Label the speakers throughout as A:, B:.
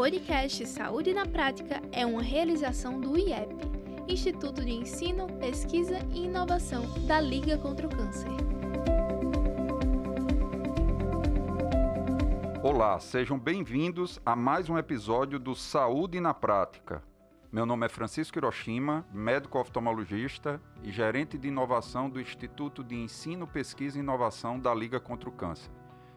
A: podcast Saúde na Prática é uma realização do IEP, Instituto de Ensino, Pesquisa e Inovação da Liga contra o Câncer.
B: Olá, sejam bem-vindos a mais um episódio do Saúde na Prática. Meu nome é Francisco Hiroshima, médico oftalmologista e gerente de inovação do Instituto de Ensino, Pesquisa e Inovação da Liga contra o Câncer.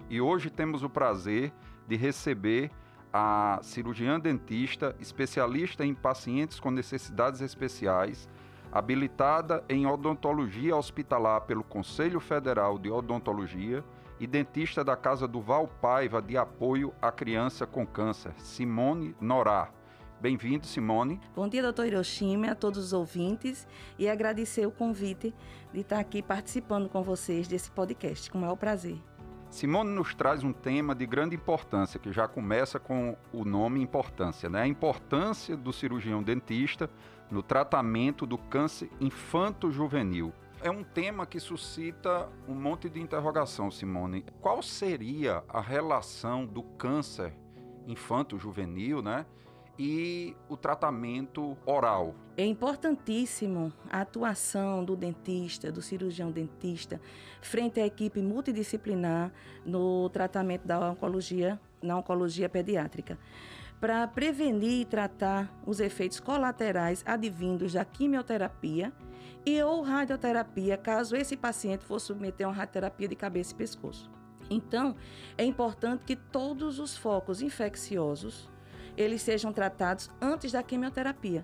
B: E hoje temos o prazer de receber a cirurgiã dentista, especialista em pacientes com necessidades especiais, habilitada em odontologia hospitalar pelo Conselho Federal de Odontologia e dentista da Casa do Val Paiva de Apoio à Criança com Câncer, Simone Norá. Bem-vindo, Simone.
C: Bom dia, doutor Hiroshima, a todos os ouvintes e agradecer o convite de estar aqui participando com vocês desse podcast, com o maior prazer.
B: Simone nos traz um tema de grande importância, que já começa com o nome importância, né? A importância do cirurgião dentista no tratamento do câncer infanto-juvenil. É um tema que suscita um monte de interrogação, Simone. Qual seria a relação do câncer infanto-juvenil, né? E o tratamento oral.
C: É importantíssimo a atuação do dentista, do cirurgião dentista, frente à equipe multidisciplinar no tratamento da oncologia, na oncologia pediátrica, para prevenir e tratar os efeitos colaterais advindos da quimioterapia e ou radioterapia, caso esse paciente for submeter a uma radioterapia de cabeça e pescoço. Então, é importante que todos os focos infecciosos eles sejam tratados antes da quimioterapia.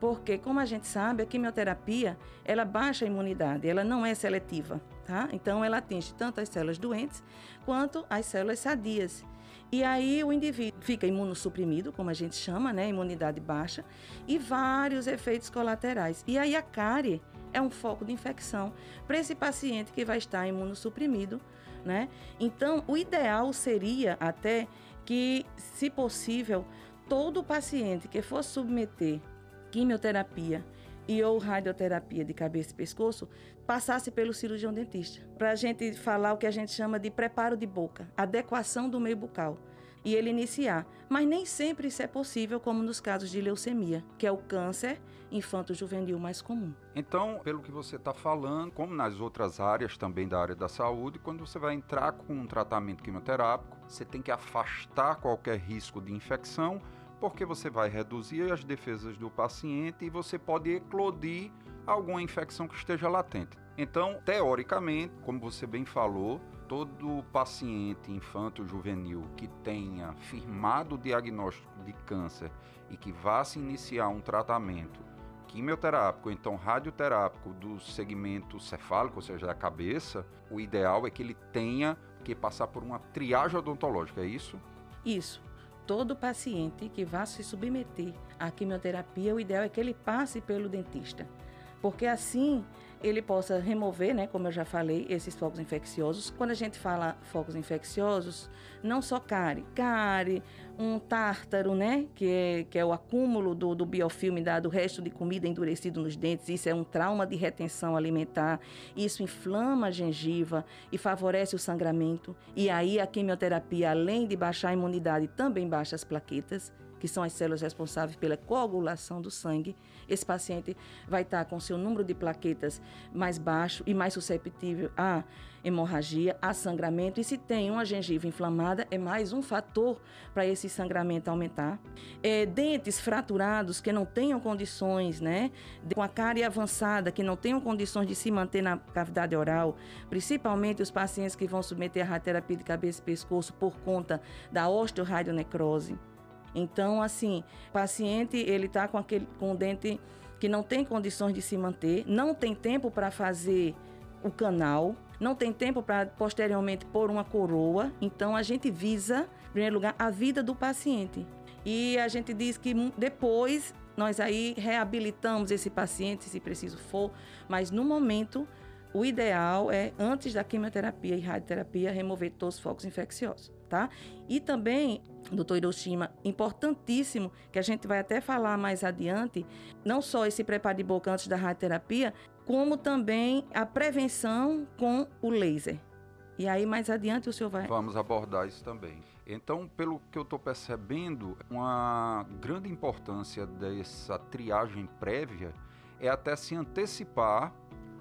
C: Porque, como a gente sabe, a quimioterapia, ela baixa a imunidade, ela não é seletiva, tá? Então, ela atinge tanto as células doentes quanto as células sadias. E aí o indivíduo fica imunossuprimido, como a gente chama, né? Imunidade baixa, e vários efeitos colaterais. E aí a cárie é um foco de infecção para esse paciente que vai estar imunossuprimido, né? Então, o ideal seria até que, se possível, todo paciente que for submeter quimioterapia e ou radioterapia de cabeça e pescoço passasse pelo cirurgião dentista. Para a gente falar o que a gente chama de preparo de boca, adequação do meio bucal. E ele iniciar. Mas nem sempre isso é possível, como nos casos de leucemia, que é o câncer infanto-juvenil mais comum.
B: Então, pelo que você está falando, como nas outras áreas também da área da saúde, quando você vai entrar com um tratamento quimioterápico, você tem que afastar qualquer risco de infecção porque você vai reduzir as defesas do paciente e você pode eclodir alguma infecção que esteja latente. Então, teoricamente, como você bem falou, todo paciente infanto-juvenil que tenha firmado o diagnóstico de câncer e que vá se iniciar um tratamento quimioterápico, então radioterápico do segmento cefálico, ou seja, da cabeça, o ideal é que ele tenha que passar por uma triagem odontológica, é isso?
C: Isso todo paciente que vá se submeter à quimioterapia, o ideal é que ele passe pelo dentista, porque assim ele possa remover, né, como eu já falei, esses focos infecciosos. Quando a gente fala focos infecciosos, não só cárie, cárie, um tártaro, né, que é, que é o acúmulo do, do biofilme da, do resto de comida endurecido nos dentes, isso é um trauma de retenção alimentar, isso inflama a gengiva e favorece o sangramento. E aí a quimioterapia, além de baixar a imunidade, também baixa as plaquetas que são as células responsáveis pela coagulação do sangue, esse paciente vai estar com seu número de plaquetas mais baixo e mais susceptível a hemorragia, a sangramento. E se tem uma gengiva inflamada, é mais um fator para esse sangramento aumentar. É, dentes fraturados que não tenham condições, né, com a cárie avançada, que não tenham condições de se manter na cavidade oral, principalmente os pacientes que vão submeter a radioterapia de cabeça e pescoço por conta da osteoradionecrose. Então, assim, paciente ele está com aquele com o dente que não tem condições de se manter, não tem tempo para fazer o canal, não tem tempo para posteriormente pôr uma coroa. Então, a gente visa, em primeiro lugar, a vida do paciente. E a gente diz que depois nós aí reabilitamos esse paciente, se preciso for, mas no momento o ideal é, antes da quimioterapia e radioterapia, remover todos os focos infecciosos, tá? E também, doutor Hiroshima, importantíssimo, que a gente vai até falar mais adiante, não só esse preparo de boca antes da radioterapia, como também a prevenção com o laser. E aí, mais adiante, o senhor vai.
B: Vamos abordar isso também. Então, pelo que eu estou percebendo, uma grande importância dessa triagem prévia é até se antecipar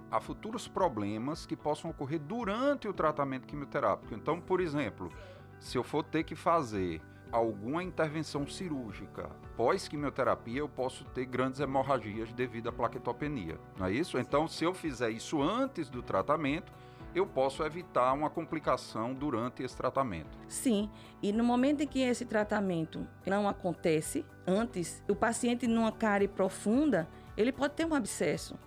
B: a futuros problemas que possam ocorrer durante o tratamento quimioterápico. Então, por exemplo, se eu for ter que fazer alguma intervenção cirúrgica pós-quimioterapia, eu posso ter grandes hemorragias devido à plaquetopenia. Não é isso? Então, se eu fizer isso antes do tratamento, eu posso evitar uma complicação durante esse tratamento.
C: Sim, e no momento em que esse tratamento não acontece, antes, o paciente numa cárie profunda, ele pode ter um abscesso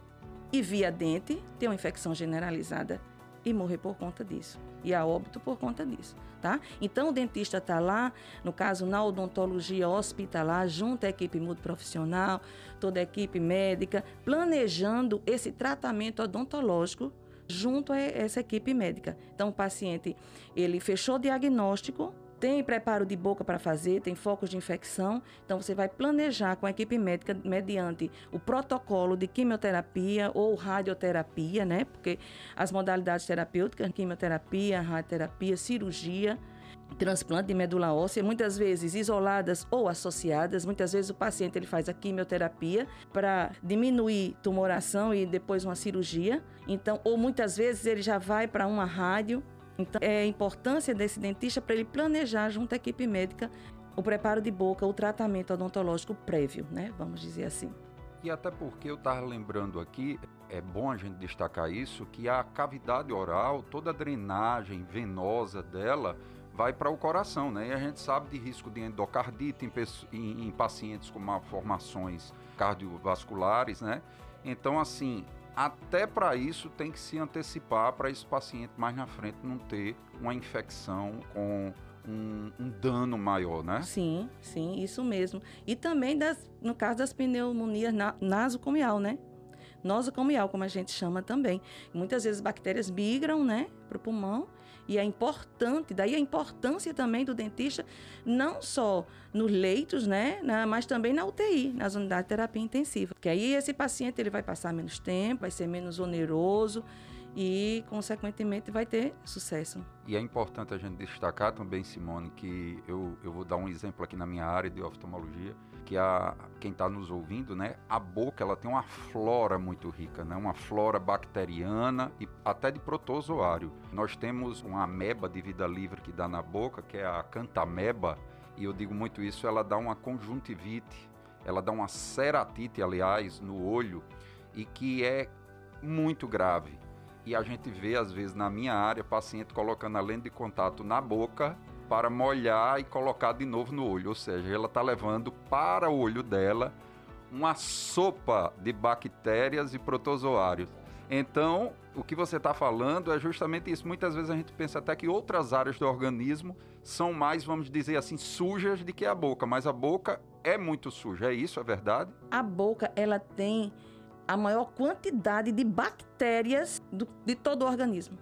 C: e via dente ter uma infecção generalizada e morrer por conta disso. E a óbito por conta disso, tá? Então o dentista está lá, no caso na odontologia hospitalar, junto à equipe multiprofissional, toda a equipe médica, planejando esse tratamento odontológico junto a essa equipe médica. Então o paciente, ele fechou o diagnóstico, tem preparo de boca para fazer, tem focos de infecção. Então, você vai planejar com a equipe médica mediante o protocolo de quimioterapia ou radioterapia, né? Porque as modalidades terapêuticas, quimioterapia, radioterapia, cirurgia, transplante de medula óssea, muitas vezes isoladas ou associadas. Muitas vezes o paciente ele faz a quimioterapia para diminuir tumoração e depois uma cirurgia. Então, ou muitas vezes ele já vai para uma rádio então, é a importância desse dentista para ele planejar junto à equipe médica o preparo de boca, o tratamento odontológico prévio, né? Vamos dizer assim.
B: E até porque eu estava lembrando aqui, é bom a gente destacar isso, que a cavidade oral, toda a drenagem venosa dela vai para o coração, né? E a gente sabe de risco de endocardite em, em, em pacientes com malformações cardiovasculares, né? Então, assim, até para isso tem que se antecipar para esse paciente mais na frente não ter uma infecção com um, um, dano maior, né?
C: Sim, sim, isso mesmo. E também das, no caso das pneumonias na, nasocomial, né? Nosocomial, como a gente chama também. Muitas vezes bactérias migram, né, para o pulmão e é importante, daí a importância também do dentista, não só nos leitos, né, mas também na UTI, nas unidades de terapia intensiva. Porque aí esse paciente ele vai passar menos tempo, vai ser menos oneroso e, consequentemente, vai ter sucesso.
B: E é importante a gente destacar também, Simone, que eu, eu vou dar um exemplo aqui na minha área de oftalmologia, que a, quem está nos ouvindo, né, a boca ela tem uma flora muito rica, né, uma flora bacteriana e até de protozoário. Nós temos uma ameba de vida livre que dá na boca, que é a cantameba, e eu digo muito isso, ela dá uma conjuntivite, ela dá uma ceratite, aliás, no olho, e que é muito grave e a gente vê, às vezes, na minha área, paciente colocando a lente de contato na boca para molhar e colocar de novo no olho. Ou seja, ela está levando para o olho dela uma sopa de bactérias e protozoários. Então, o que você está falando é justamente isso. Muitas vezes a gente pensa até que outras áreas do organismo são mais, vamos dizer assim, sujas do que a boca, mas a boca é muito suja. É isso, é verdade?
C: A boca, ela tem a maior quantidade de bactérias do, de todo o organismo.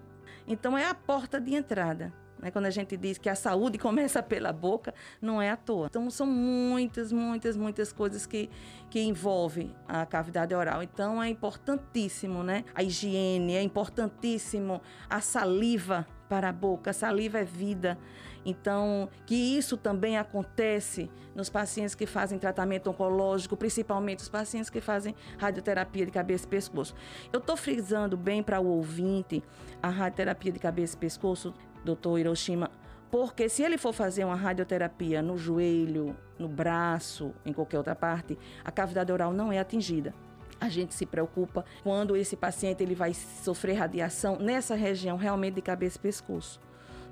C: Então, é a porta de entrada. Né? Quando a gente diz que a saúde começa pela boca, não é à toa. Então, são muitas, muitas, muitas coisas que, que envolvem a cavidade oral. Então, é importantíssimo, né? A higiene, é importantíssimo a saliva para a boca. A saliva é vida. Então, que isso também acontece nos pacientes que fazem tratamento oncológico, principalmente os pacientes que fazem radioterapia de cabeça e pescoço. Eu estou frisando bem para o ouvinte a radioterapia de cabeça e pescoço, doutor Hiroshima, porque se ele for fazer uma radioterapia no joelho, no braço, em qualquer outra parte, a cavidade oral não é atingida. A gente se preocupa quando esse paciente ele vai sofrer radiação nessa região realmente de cabeça e pescoço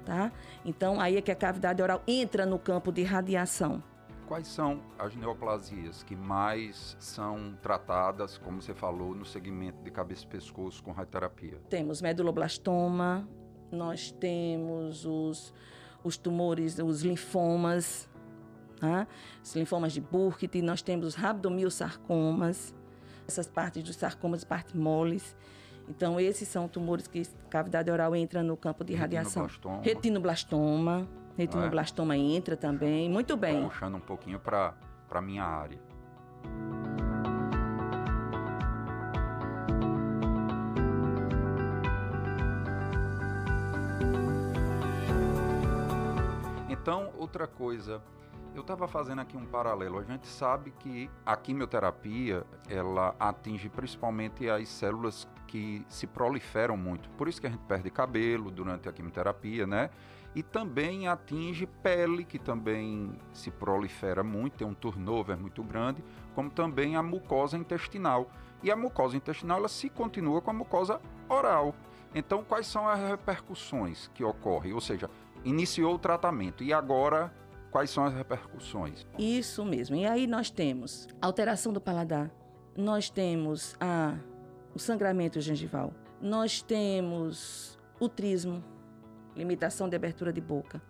C: tá? Então aí é que a cavidade oral entra no campo de radiação.
B: Quais são as neoplasias que mais são tratadas, como você falou, no segmento de cabeça e pescoço com radioterapia?
C: Temos meduloblastoma, nós temos os, os tumores, os linfomas, tá? os linfomas de Burkitt, nós temos os rabdomiosarcomas, essas partes dos sarcomas, partes moles. Então, esses são tumores que cavidade oral entra no campo de radiação.
B: Retinoblastoma.
C: Retinoblastoma. Retinoblastoma é? entra também. Muito bem.
B: Puxando um pouquinho para a minha área. Então, outra coisa, eu estava fazendo aqui um paralelo. A gente sabe que a quimioterapia ela atinge principalmente as células que se proliferam muito. Por isso que a gente perde cabelo durante a quimioterapia, né? E também atinge pele, que também se prolifera muito, tem um turnover muito grande, como também a mucosa intestinal. E a mucosa intestinal ela se continua com a mucosa oral. Então, quais são as repercussões que ocorrem? Ou seja, iniciou o tratamento e agora quais são as repercussões?
C: Isso mesmo. E aí nós temos alteração do paladar, nós temos a, o sangramento gengival, nós temos o trismo, limitação de abertura de boca,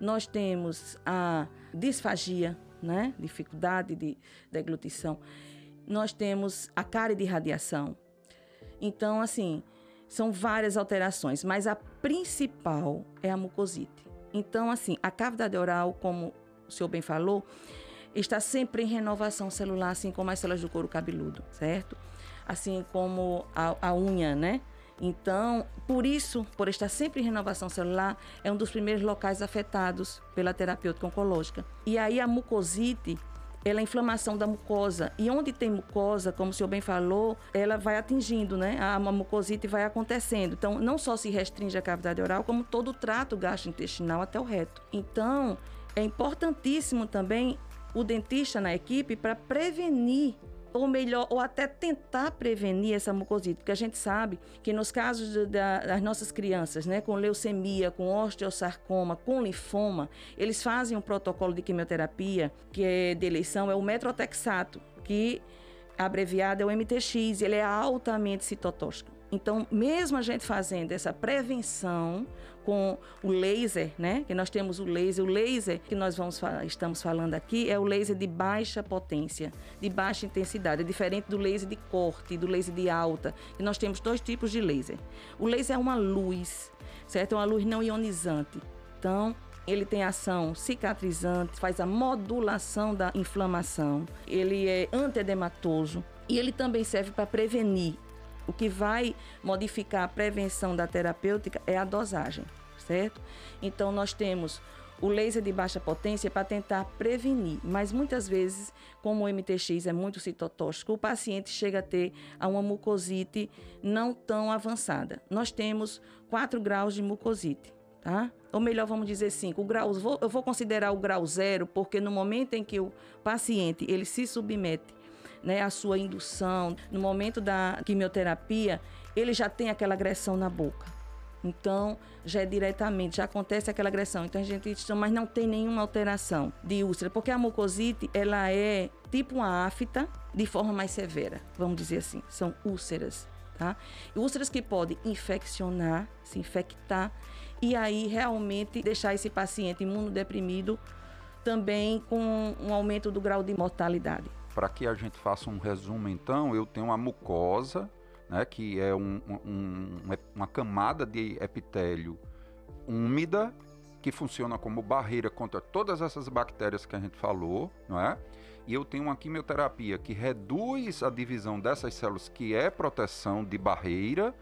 C: nós temos a disfagia, né? dificuldade de deglutição, nós temos a cárie de radiação. Então, assim, são várias alterações, mas a principal é a mucosite. Então, assim, a cavidade oral, como o senhor bem falou, está sempre em renovação celular, assim como as células do couro cabeludo, certo? Assim como a, a unha, né? Então, por isso, por estar sempre em renovação celular, é um dos primeiros locais afetados pela terapêutica oncológica. E aí a mucosite ela é inflamação da mucosa. E onde tem mucosa, como o senhor bem falou, ela vai atingindo, né? A mucosite vai acontecendo. Então, não só se restringe a cavidade oral, como todo o trato gastrointestinal até o reto. Então, é importantíssimo também o dentista na equipe para prevenir ou melhor, ou até tentar prevenir essa mucosite, porque a gente sabe que nos casos de, da, das nossas crianças, né, com leucemia, com osteosarcoma, com linfoma, eles fazem um protocolo de quimioterapia que é de eleição é o metrotexato, que abreviado é o MTX, ele é altamente citotóxico. Então, mesmo a gente fazendo essa prevenção com o laser, né? Que nós temos o laser, o laser que nós vamos estamos falando aqui é o laser de baixa potência, de baixa intensidade, é diferente do laser de corte, do laser de alta, que nós temos dois tipos de laser. O laser é uma luz, certo? É uma luz não ionizante. Então, ele tem ação cicatrizante, faz a modulação da inflamação, ele é antiedematoso e ele também serve para prevenir o que vai modificar a prevenção da terapêutica é a dosagem, certo? Então, nós temos o laser de baixa potência para tentar prevenir, mas muitas vezes, como o MTX é muito citotóxico, o paciente chega a ter uma mucosite não tão avançada. Nós temos 4 graus de mucosite, tá? Ou melhor, vamos dizer 5. grau, eu vou considerar o grau zero, porque no momento em que o paciente ele se submete né, a sua indução, no momento da quimioterapia, ele já tem aquela agressão na boca. Então, já é diretamente, já acontece aquela agressão. Então, a gente mas não tem nenhuma alteração de úlcera, porque a mucosite, ela é tipo uma afta de forma mais severa, vamos dizer assim. São úlceras, tá? Úlceras que podem infeccionar, se infectar, e aí realmente deixar esse paciente imunodeprimido também com um aumento do grau de mortalidade.
B: Para que a gente faça um resumo, então, eu tenho uma mucosa, né, que é um, um, uma camada de epitélio úmida que funciona como barreira contra todas essas bactérias que a gente falou, não é? E eu tenho uma quimioterapia que reduz a divisão dessas células, que é proteção de barreira,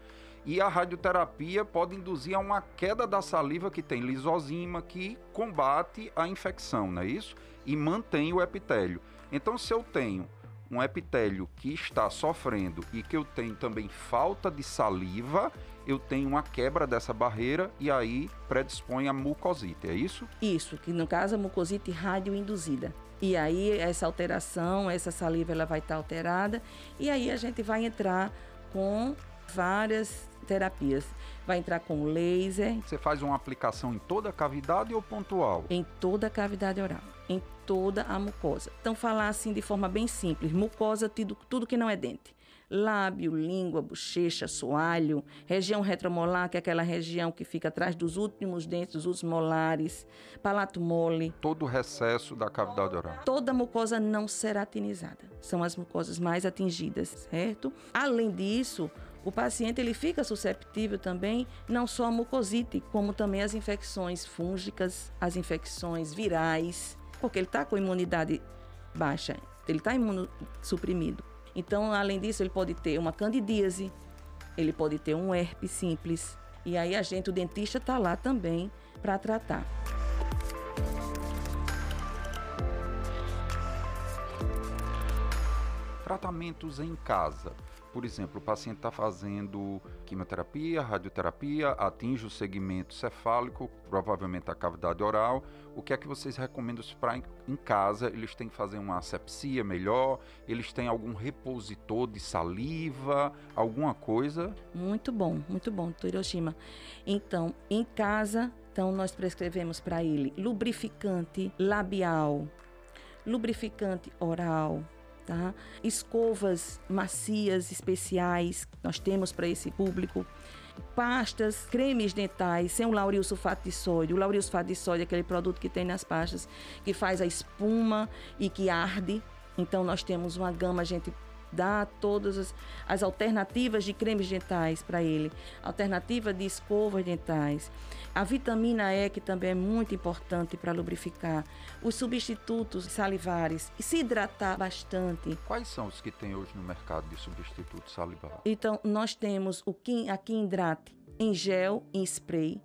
B: e a radioterapia pode induzir a uma queda da saliva que tem lisozima, que combate a infecção, não é isso? E mantém o epitélio. Então, se eu tenho um epitélio que está sofrendo e que eu tenho também falta de saliva, eu tenho uma quebra dessa barreira e aí predispõe a mucosite, é isso?
C: Isso, que no caso a mucosite radioinduzida. E aí essa alteração, essa saliva ela vai estar alterada e aí a gente vai entrar com várias terapias. Vai entrar com laser.
B: Você faz uma aplicação em toda a cavidade ou pontual?
C: Em toda a cavidade oral, em toda a mucosa. Então, falar assim de forma bem simples: mucosa, tudo, tudo que não é dente lábio, língua, bochecha, soalho, região retromolar, que é aquela região que fica atrás dos últimos dentes, últimos molares, palato mole.
B: Todo o recesso da cavidade oral.
C: Toda mucosa não ceratinizada. São as mucosas mais atingidas, certo? Além disso, o paciente ele fica susceptível também não só à mucosite, como também às infecções fúngicas, às infecções virais, porque ele está com imunidade baixa, ele está imunossuprimido. Então, além disso, ele pode ter uma candidíase, ele pode ter um herpes simples. E aí a gente, o dentista está lá também para tratar.
B: Tratamentos em casa por exemplo, o paciente está fazendo quimioterapia, radioterapia, atinge o segmento cefálico, provavelmente a cavidade oral. O que é que vocês recomendam para em casa? Eles têm que fazer uma asepsia melhor? Eles têm algum repositor de saliva? Alguma coisa?
C: Muito bom, muito bom, Hiroshima. Então, em casa, então nós prescrevemos para ele lubrificante labial, lubrificante oral, tá? Escovas macias especiais nós temos para esse público. Pastas, cremes dentais sem o lauril sulfato de sódio. O lauril sulfato de sódio é aquele produto que tem nas pastas que faz a espuma e que arde. Então nós temos uma gama, gente dá todas as, as alternativas de cremes dentais para ele, alternativa de escovas dentais. A vitamina E, que também é muito importante para lubrificar. Os substitutos salivares. E se hidratar bastante.
B: Quais são os que tem hoje no mercado de substitutos salivares?
C: Então, nós temos o Kim, a Kimdrate em gel, em spray,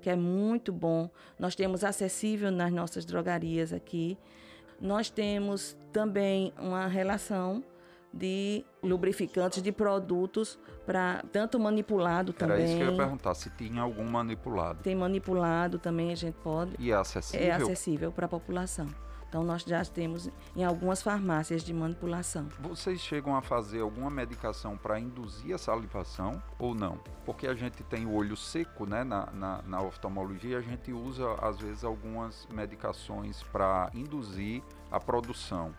C: que é muito bom. Nós temos acessível nas nossas drogarias aqui. Nós temos também uma relação de lubrificantes, de produtos para tanto manipulado
B: Era
C: também.
B: isso que eu ia perguntar, se tinha algum manipulado.
C: Tem manipulado também, a gente pode.
B: E é acessível?
C: É acessível para a população. Então nós já temos em algumas farmácias de manipulação.
B: Vocês chegam a fazer alguma medicação para induzir a salivação ou não? Porque a gente tem o olho seco, né? Na, na, na oftalmologia a gente usa às vezes algumas medicações para induzir a produção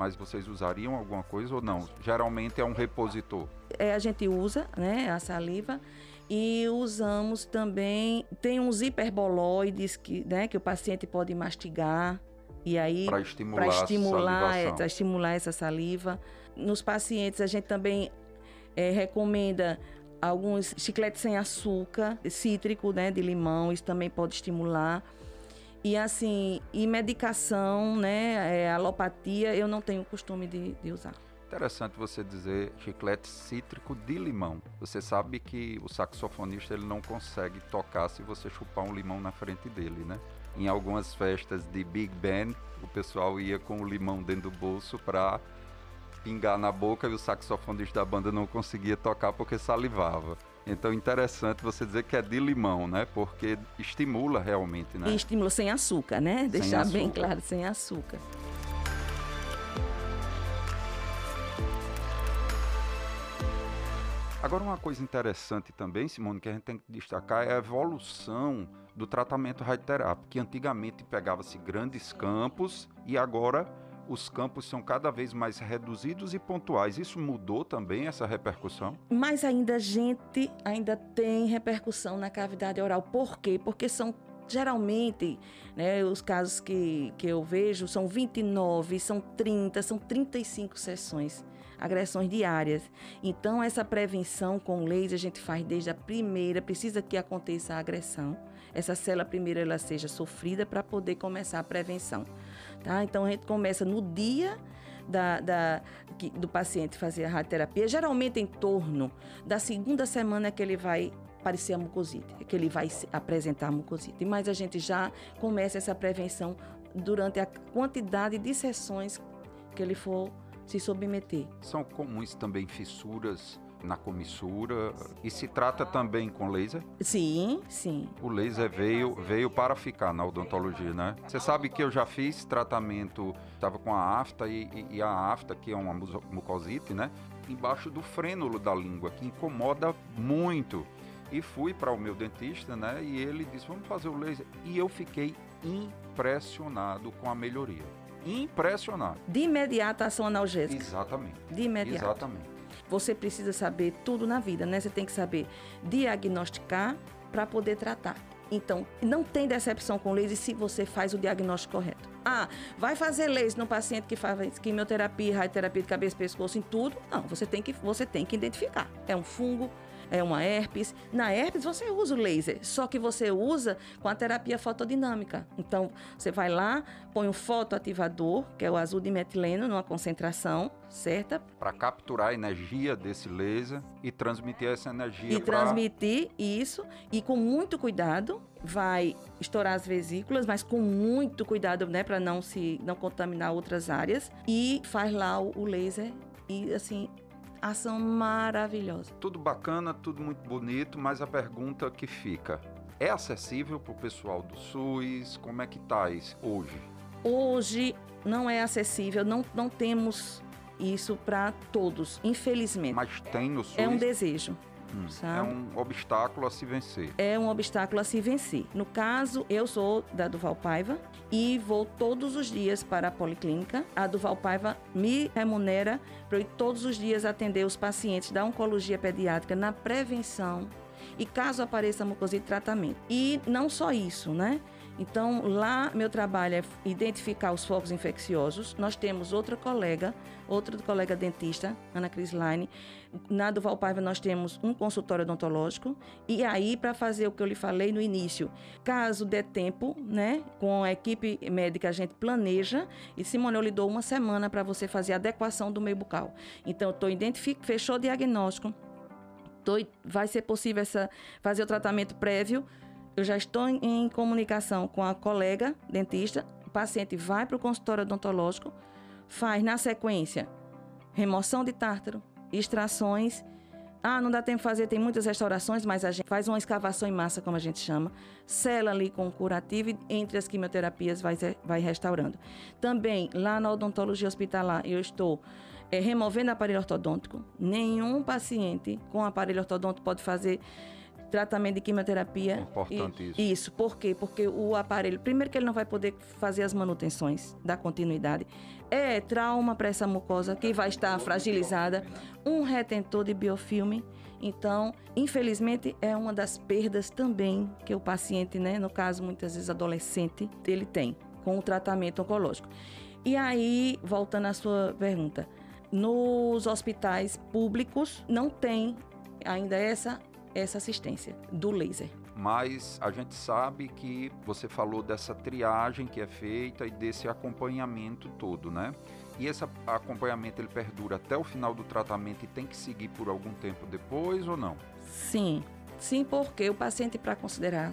B: mas vocês usariam alguma coisa ou não? Geralmente é um repositor.
C: É, a gente usa né, a saliva e usamos também, tem uns hiperboloides que, né, que o paciente pode mastigar e aí
B: para estimular,
C: estimular, estimular essa saliva. Nos pacientes a gente também é, recomenda alguns chicletes sem açúcar, cítrico, né, de limão, isso também pode estimular. E assim, e medicação, né, é, alopatia, eu não tenho costume de, de usar.
B: Interessante você dizer chiclete cítrico de limão. Você sabe que o saxofonista ele não consegue tocar se você chupar um limão na frente dele, né? Em algumas festas de Big Band, o pessoal ia com o limão dentro do bolso para pingar na boca e o saxofonista da banda não conseguia tocar porque salivava. Então, interessante você dizer que é de limão, né? Porque estimula realmente, né?
C: E estimula sem açúcar, né?
B: Sem
C: Deixar
B: açúcar.
C: bem claro, sem açúcar.
B: Agora, uma coisa interessante também, Simone, que a gente tem que destacar é a evolução do tratamento radioterápico, que antigamente pegava-se grandes campos e agora os campos são cada vez mais reduzidos e pontuais. Isso mudou também essa repercussão?
C: Mas ainda a gente ainda tem repercussão na cavidade oral. Por quê? Porque são geralmente, né, os casos que, que eu vejo são 29, são 30, são 35 sessões, agressões diárias. Então, essa prevenção com laser a gente faz desde a primeira, precisa que aconteça a agressão. Essa célula primeiro ela seja sofrida para poder começar a prevenção. Tá? Então, a gente começa no dia da, da, do paciente fazer a radioterapia, geralmente em torno da segunda semana que ele vai aparecer a mucosite, que ele vai apresentar a mucosite. Mas a gente já começa essa prevenção durante a quantidade de sessões que ele for se submeter.
B: São comuns também fissuras na comissura e se trata também com laser?
C: Sim, sim.
B: O laser veio, veio para ficar na odontologia, né? Você sabe que eu já fiz tratamento, estava com a afta e, e, e, a afta, que é uma mucosite, né? Embaixo do frênulo da língua, que incomoda muito. E fui para o meu dentista, né? E ele disse: vamos fazer o laser. E eu fiquei impressionado com a melhoria. Impressionado.
C: De imediato ação analgésica.
B: Exatamente.
C: De imediato.
B: Exatamente.
C: Você precisa saber tudo na vida, né? Você tem que saber diagnosticar para poder tratar. Então, não tem decepção com laser se você faz o diagnóstico correto. Ah, vai fazer laser no paciente que faz quimioterapia, radioterapia de cabeça e pescoço em tudo? Não, você tem que, você tem que identificar. É um fungo, é uma herpes. Na herpes você usa o laser, só que você usa com a terapia fotodinâmica. Então, você vai lá, põe um fotoativador, que é o azul de metileno, numa concentração certa.
B: Para capturar a energia desse laser e transmitir essa energia.
C: E pra... transmitir isso, e com muito cuidado, vai estourar as vesículas, mas com muito cuidado, né, para não se não contaminar outras áreas. E faz lá o, o laser e assim, ação maravilhosa.
B: Tudo bacana, tudo muito bonito, mas a pergunta que fica: é acessível para o pessoal do SUS? Como é que está isso hoje?
C: Hoje não é acessível, não, não temos isso para todos, infelizmente.
B: Mas tem no SUS?
C: É um desejo.
B: Hum, é um obstáculo a se vencer.
C: É um obstáculo a se vencer. No caso, eu sou da Duval Paiva e vou todos os dias para a policlínica. A Duval Paiva me remunera para eu ir todos os dias atender os pacientes da oncologia pediátrica na prevenção e caso apareça mucosite, tratamento. E não só isso, né? Então, lá meu trabalho é identificar os focos infecciosos. Nós temos outra colega, outra colega dentista, Ana Crislaine. Na do Valpaiva nós temos um consultório odontológico. E aí, para fazer o que eu lhe falei no início, caso dê tempo, né, com a equipe médica a gente planeja. E Simone, eu lhe dou uma semana para você fazer a adequação do meio bucal. Então, estou identificando, fechou o diagnóstico. Tô, vai ser possível essa, fazer o tratamento prévio eu já estou em comunicação com a colega dentista, o paciente vai para o consultório odontológico, faz na sequência remoção de tártaro, extrações. Ah, não dá tempo de fazer, tem muitas restaurações, mas a gente faz uma escavação em massa, como a gente chama, sela ali com curativo e entre as quimioterapias vai, vai restaurando. Também, lá na odontologia hospitalar, eu estou é, removendo aparelho ortodôntico. Nenhum paciente com aparelho ortodôntico pode fazer tratamento de quimioterapia.
B: Importante
C: isso. Isso, por quê? Porque o aparelho, primeiro que ele não vai poder fazer as manutenções da continuidade, é trauma para essa mucosa que vai estar fragilizada, um retentor de biofilme. Então, infelizmente, é uma das perdas também que o paciente, né, no caso muitas vezes adolescente, ele tem com o tratamento oncológico. E aí, voltando à sua pergunta, nos hospitais públicos não tem ainda essa essa assistência do laser.
B: Mas a gente sabe que você falou dessa triagem que é feita e desse acompanhamento todo, né? E esse acompanhamento ele perdura até o final do tratamento e tem que seguir por algum tempo depois ou não?
C: Sim, sim, porque o paciente para considerar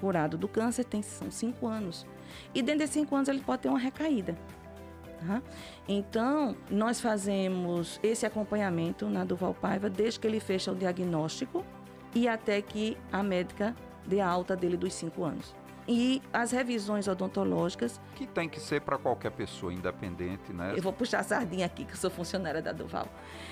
C: curado do câncer tem são cinco anos e dentro desses cinco anos ele pode ter uma recaída. Tá? Então, nós fazemos esse acompanhamento na Duval Paiva desde que ele fecha o diagnóstico e até que a médica dê a alta dele dos cinco anos. E as revisões odontológicas.
B: Que tem que ser para qualquer pessoa, independente, né?
C: Eu vou puxar a sardinha aqui, que eu sou funcionária da Duval.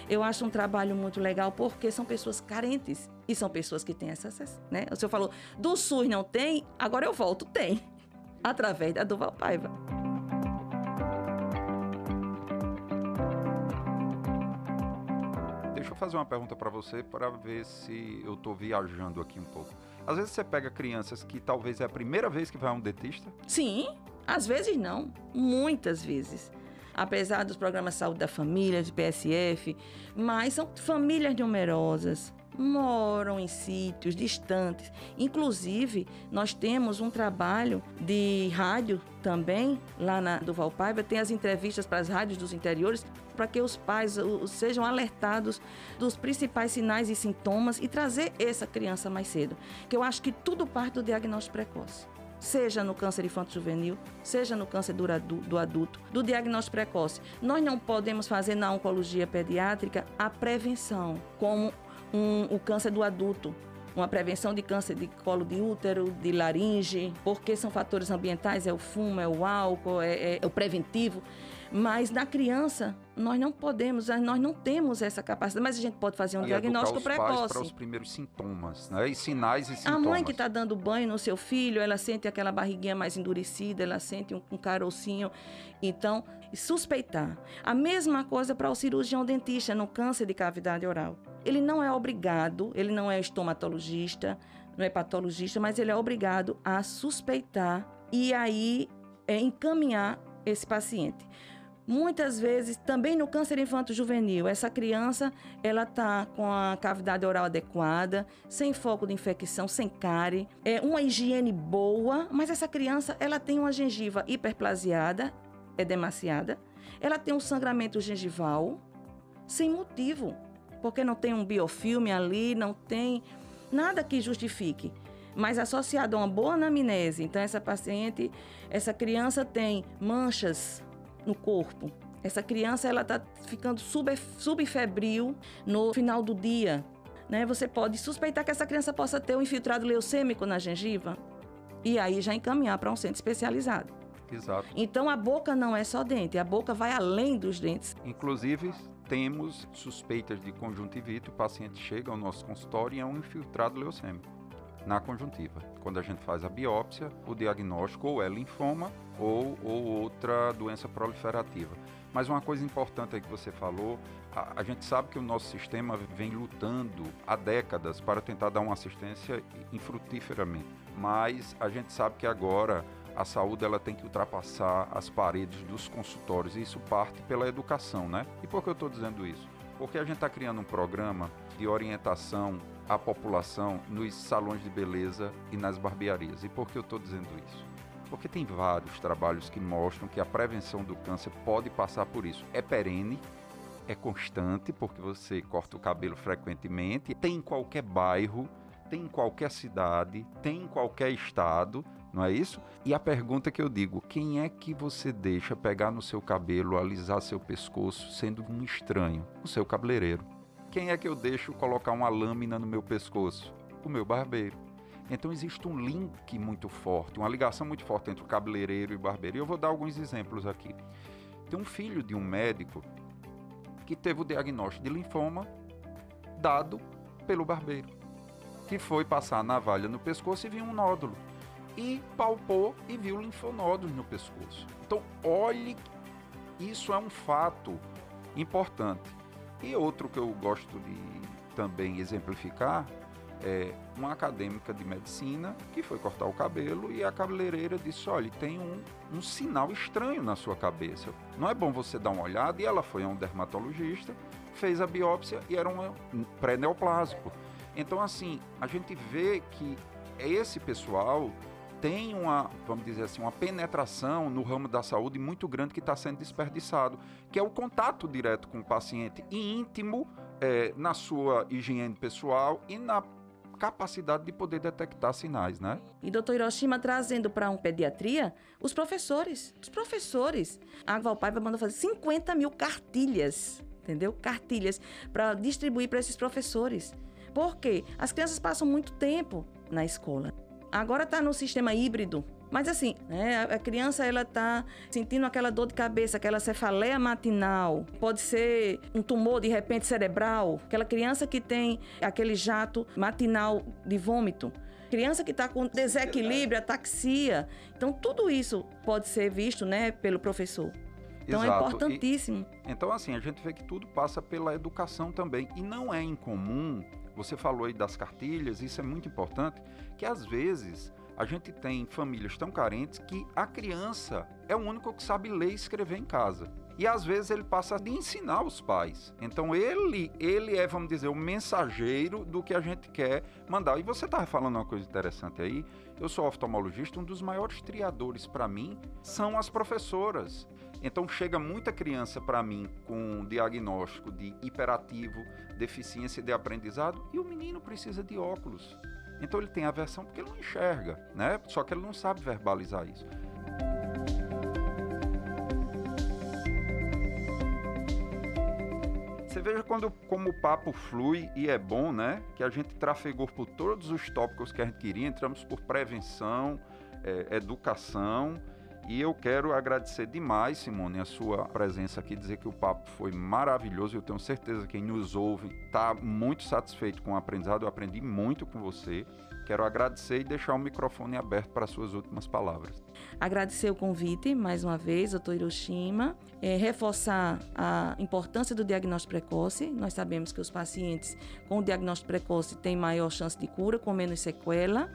C: Eu acho um trabalho muito legal porque são pessoas carentes e são pessoas que têm acesso, né? O senhor falou, do SUS não tem, agora eu volto, tem. Através da Duval Paiva.
B: Fazer uma pergunta para você para ver se eu estou viajando aqui um pouco. Às vezes você pega crianças que talvez é a primeira vez que vai a um dentista?
C: Sim, às vezes não, muitas vezes. Apesar dos programas de saúde da família, de PSF, mas são famílias numerosas, moram em sítios distantes. Inclusive, nós temos um trabalho de rádio também lá na do Valpaiva, tem as entrevistas para as rádios dos interiores para que os pais sejam alertados dos principais sinais e sintomas e trazer essa criança mais cedo. Que eu acho que tudo parte do diagnóstico precoce seja no câncer infanto-juvenil, seja no câncer do adulto, do diagnóstico precoce. Nós não podemos fazer na oncologia pediátrica a prevenção, como um, o câncer do adulto, uma prevenção de câncer de colo de útero, de laringe, porque são fatores ambientais, é o fumo, é o álcool, é, é o preventivo. Mas na criança, nós não podemos, nós não temos essa capacidade, mas a gente pode fazer um
B: Aí
C: diagnóstico
B: os
C: precoce.
B: Pais para os primeiros sintomas, né? E sinais e sintomas.
C: A mãe que está dando banho no seu filho, ela sente aquela barriguinha mais endurecida, ela sente um, um carocinho. Então, suspeitar. A mesma coisa para o cirurgião dentista no câncer de cavidade oral. Ele não é obrigado, ele não é estomatologista, não é patologista, mas ele é obrigado a suspeitar e aí é, encaminhar esse paciente. Muitas vezes, também no câncer infanto-juvenil, essa criança ela tá com a cavidade oral adequada, sem foco de infecção, sem cárie, é uma higiene boa, mas essa criança ela tem uma gengiva hiperplasiada, edemaciada, ela tem um sangramento gengival sem motivo, porque não tem um biofilme ali, não tem nada que justifique mas associado a uma boa anamnese. Então, essa paciente, essa criança tem manchas no corpo, Essa criança ela está ficando sub, subfebril no final do dia. Né? Você pode suspeitar que essa criança possa ter um infiltrado leucêmico na gengiva e aí já encaminhar para um centro especializado.
B: Exato.
C: Então a boca não é só dente, a boca vai além dos dentes.
B: Inclusive, temos suspeitas de conjuntivite, o paciente chega ao nosso consultório e é um infiltrado leucêmico na conjuntiva. Quando a gente faz a biópsia, o diagnóstico ou é linfoma ou, ou outra doença proliferativa. Mas uma coisa importante aí que você falou, a, a, gente sabe que o nosso sistema vem lutando há décadas para tentar dar uma assistência infrutíferamente. Mas a gente sabe que agora a saúde ela tem que ultrapassar as paredes dos consultórios e isso parte pela educação, né? E por que eu estou dizendo isso? Porque a gente está criando um programa de orientação à população nos salões de beleza e nas barbearias. E por que eu estou dizendo isso? Porque tem vários trabalhos que mostram que a prevenção do câncer pode passar por isso. É perene, é constante, porque você corta o cabelo frequentemente, tem em qualquer bairro, tem em qualquer cidade, tem em qualquer estado não é isso? E a pergunta que eu digo: quem é que você deixa pegar no seu cabelo, alisar seu pescoço, sendo um estranho? O seu cabeleireiro. Quem é que eu deixo colocar uma lâmina no meu pescoço? O meu barbeiro. Então existe um link muito forte, uma ligação muito forte entre o cabeleireiro e o barbeiro. E eu vou dar alguns exemplos aqui. Tem um filho de um médico que teve o diagnóstico de linfoma dado pelo barbeiro, que foi passar a navalha no pescoço e viu um nódulo e palpou e viu linfonodos no pescoço. Então, olhe, isso é um fato importante. E outro que eu gosto de também exemplificar é uma acadêmica de medicina que foi cortar o cabelo e a cabeleireira disse: olha, tem um, um sinal estranho na sua cabeça. Não é bom você dar uma olhada? E ela foi a um dermatologista, fez a biópsia e era um pré-neoplásico. Então, assim, a gente vê que esse pessoal tem uma, vamos dizer assim, uma penetração no ramo da saúde muito grande que está sendo desperdiçado, que é o contato direto com o paciente e íntimo é, na sua higiene pessoal e na capacidade de poder detectar sinais, né?
C: E doutor Hiroshima trazendo para um pediatria os professores, os professores. A Valpaiva mandou fazer 50 mil cartilhas, entendeu? Cartilhas para distribuir para esses professores. Por quê? As crianças passam muito tempo na escola. Agora está no sistema híbrido. Mas assim, né, a criança ela está sentindo aquela dor de cabeça, aquela cefaleia matinal, pode ser um tumor de repente cerebral, aquela criança que tem aquele jato matinal de vômito, criança que está com desequilíbrio, ataxia. Então tudo isso pode ser visto, né, pelo professor. Então é Exato. é importantíssimo.
B: E, então assim, a gente vê que tudo passa pela educação também e não é incomum você falou aí das cartilhas, isso é muito importante, que às vezes a gente tem famílias tão carentes que a criança é o único que sabe ler e escrever em casa. E às vezes ele passa a ensinar os pais. Então ele, ele é, vamos dizer, o mensageiro do que a gente quer mandar. E você estava falando uma coisa interessante aí. Eu sou oftalmologista, um dos maiores triadores para mim são as professoras. Então chega muita criança para mim com diagnóstico de hiperativo, deficiência de aprendizado e o menino precisa de óculos. Então ele tem aversão porque ele não enxerga, né? Só que ele não sabe verbalizar isso. Você veja quando, como o papo flui e é bom, né? Que a gente trafegou por todos os tópicos que a gente queria, entramos por prevenção, é, educação e eu quero agradecer demais, Simone, a sua presença aqui, dizer que o papo foi maravilhoso. Eu tenho certeza que quem nos ouve está muito satisfeito com o aprendizado. Eu aprendi muito com você. Quero agradecer e deixar o microfone aberto para suas últimas palavras.
C: Agradecer o convite mais uma vez, doutor Hiroshima. É, reforçar a importância do diagnóstico precoce. Nós sabemos que os pacientes com o diagnóstico precoce têm maior chance de cura, com menos sequela.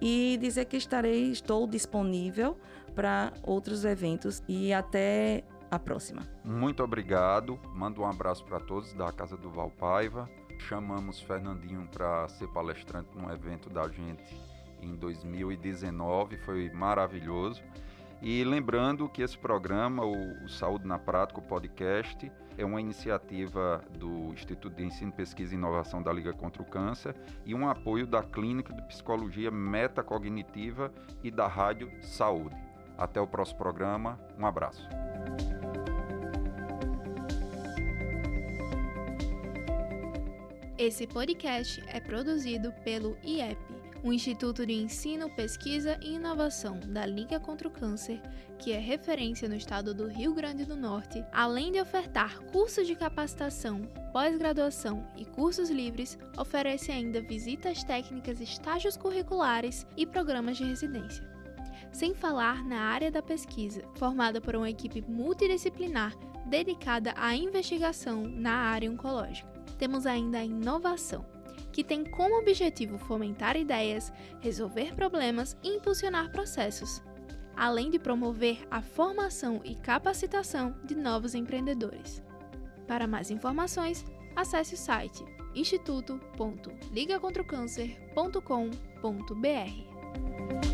C: E dizer que estarei, estou disponível para outros eventos e até a próxima.
B: Muito obrigado. Mando um abraço para todos da Casa do Valpaiva. Chamamos Fernandinho para ser palestrante num evento da gente em 2019, foi maravilhoso. E lembrando que esse programa, o Saúde na Prática, o podcast, é uma iniciativa do Instituto de Ensino, Pesquisa e Inovação da Liga contra o Câncer e um apoio da Clínica de Psicologia Metacognitiva e da Rádio Saúde. Até o próximo programa. Um abraço.
A: Esse podcast é produzido pelo IEP, o Instituto de Ensino, Pesquisa e Inovação da Liga contra o Câncer, que é referência no estado do Rio Grande do Norte, além de ofertar cursos de capacitação, pós-graduação e cursos livres, oferece ainda visitas técnicas, estágios curriculares e programas de residência. Sem falar na área da pesquisa, formada por uma equipe multidisciplinar dedicada à investigação na área oncológica. Temos ainda a inovação que tem como objetivo fomentar ideias, resolver problemas e impulsionar processos, além de promover a formação e capacitação de novos empreendedores. Para mais informações, acesse o site instituto.ligacontrocâncer.com.br.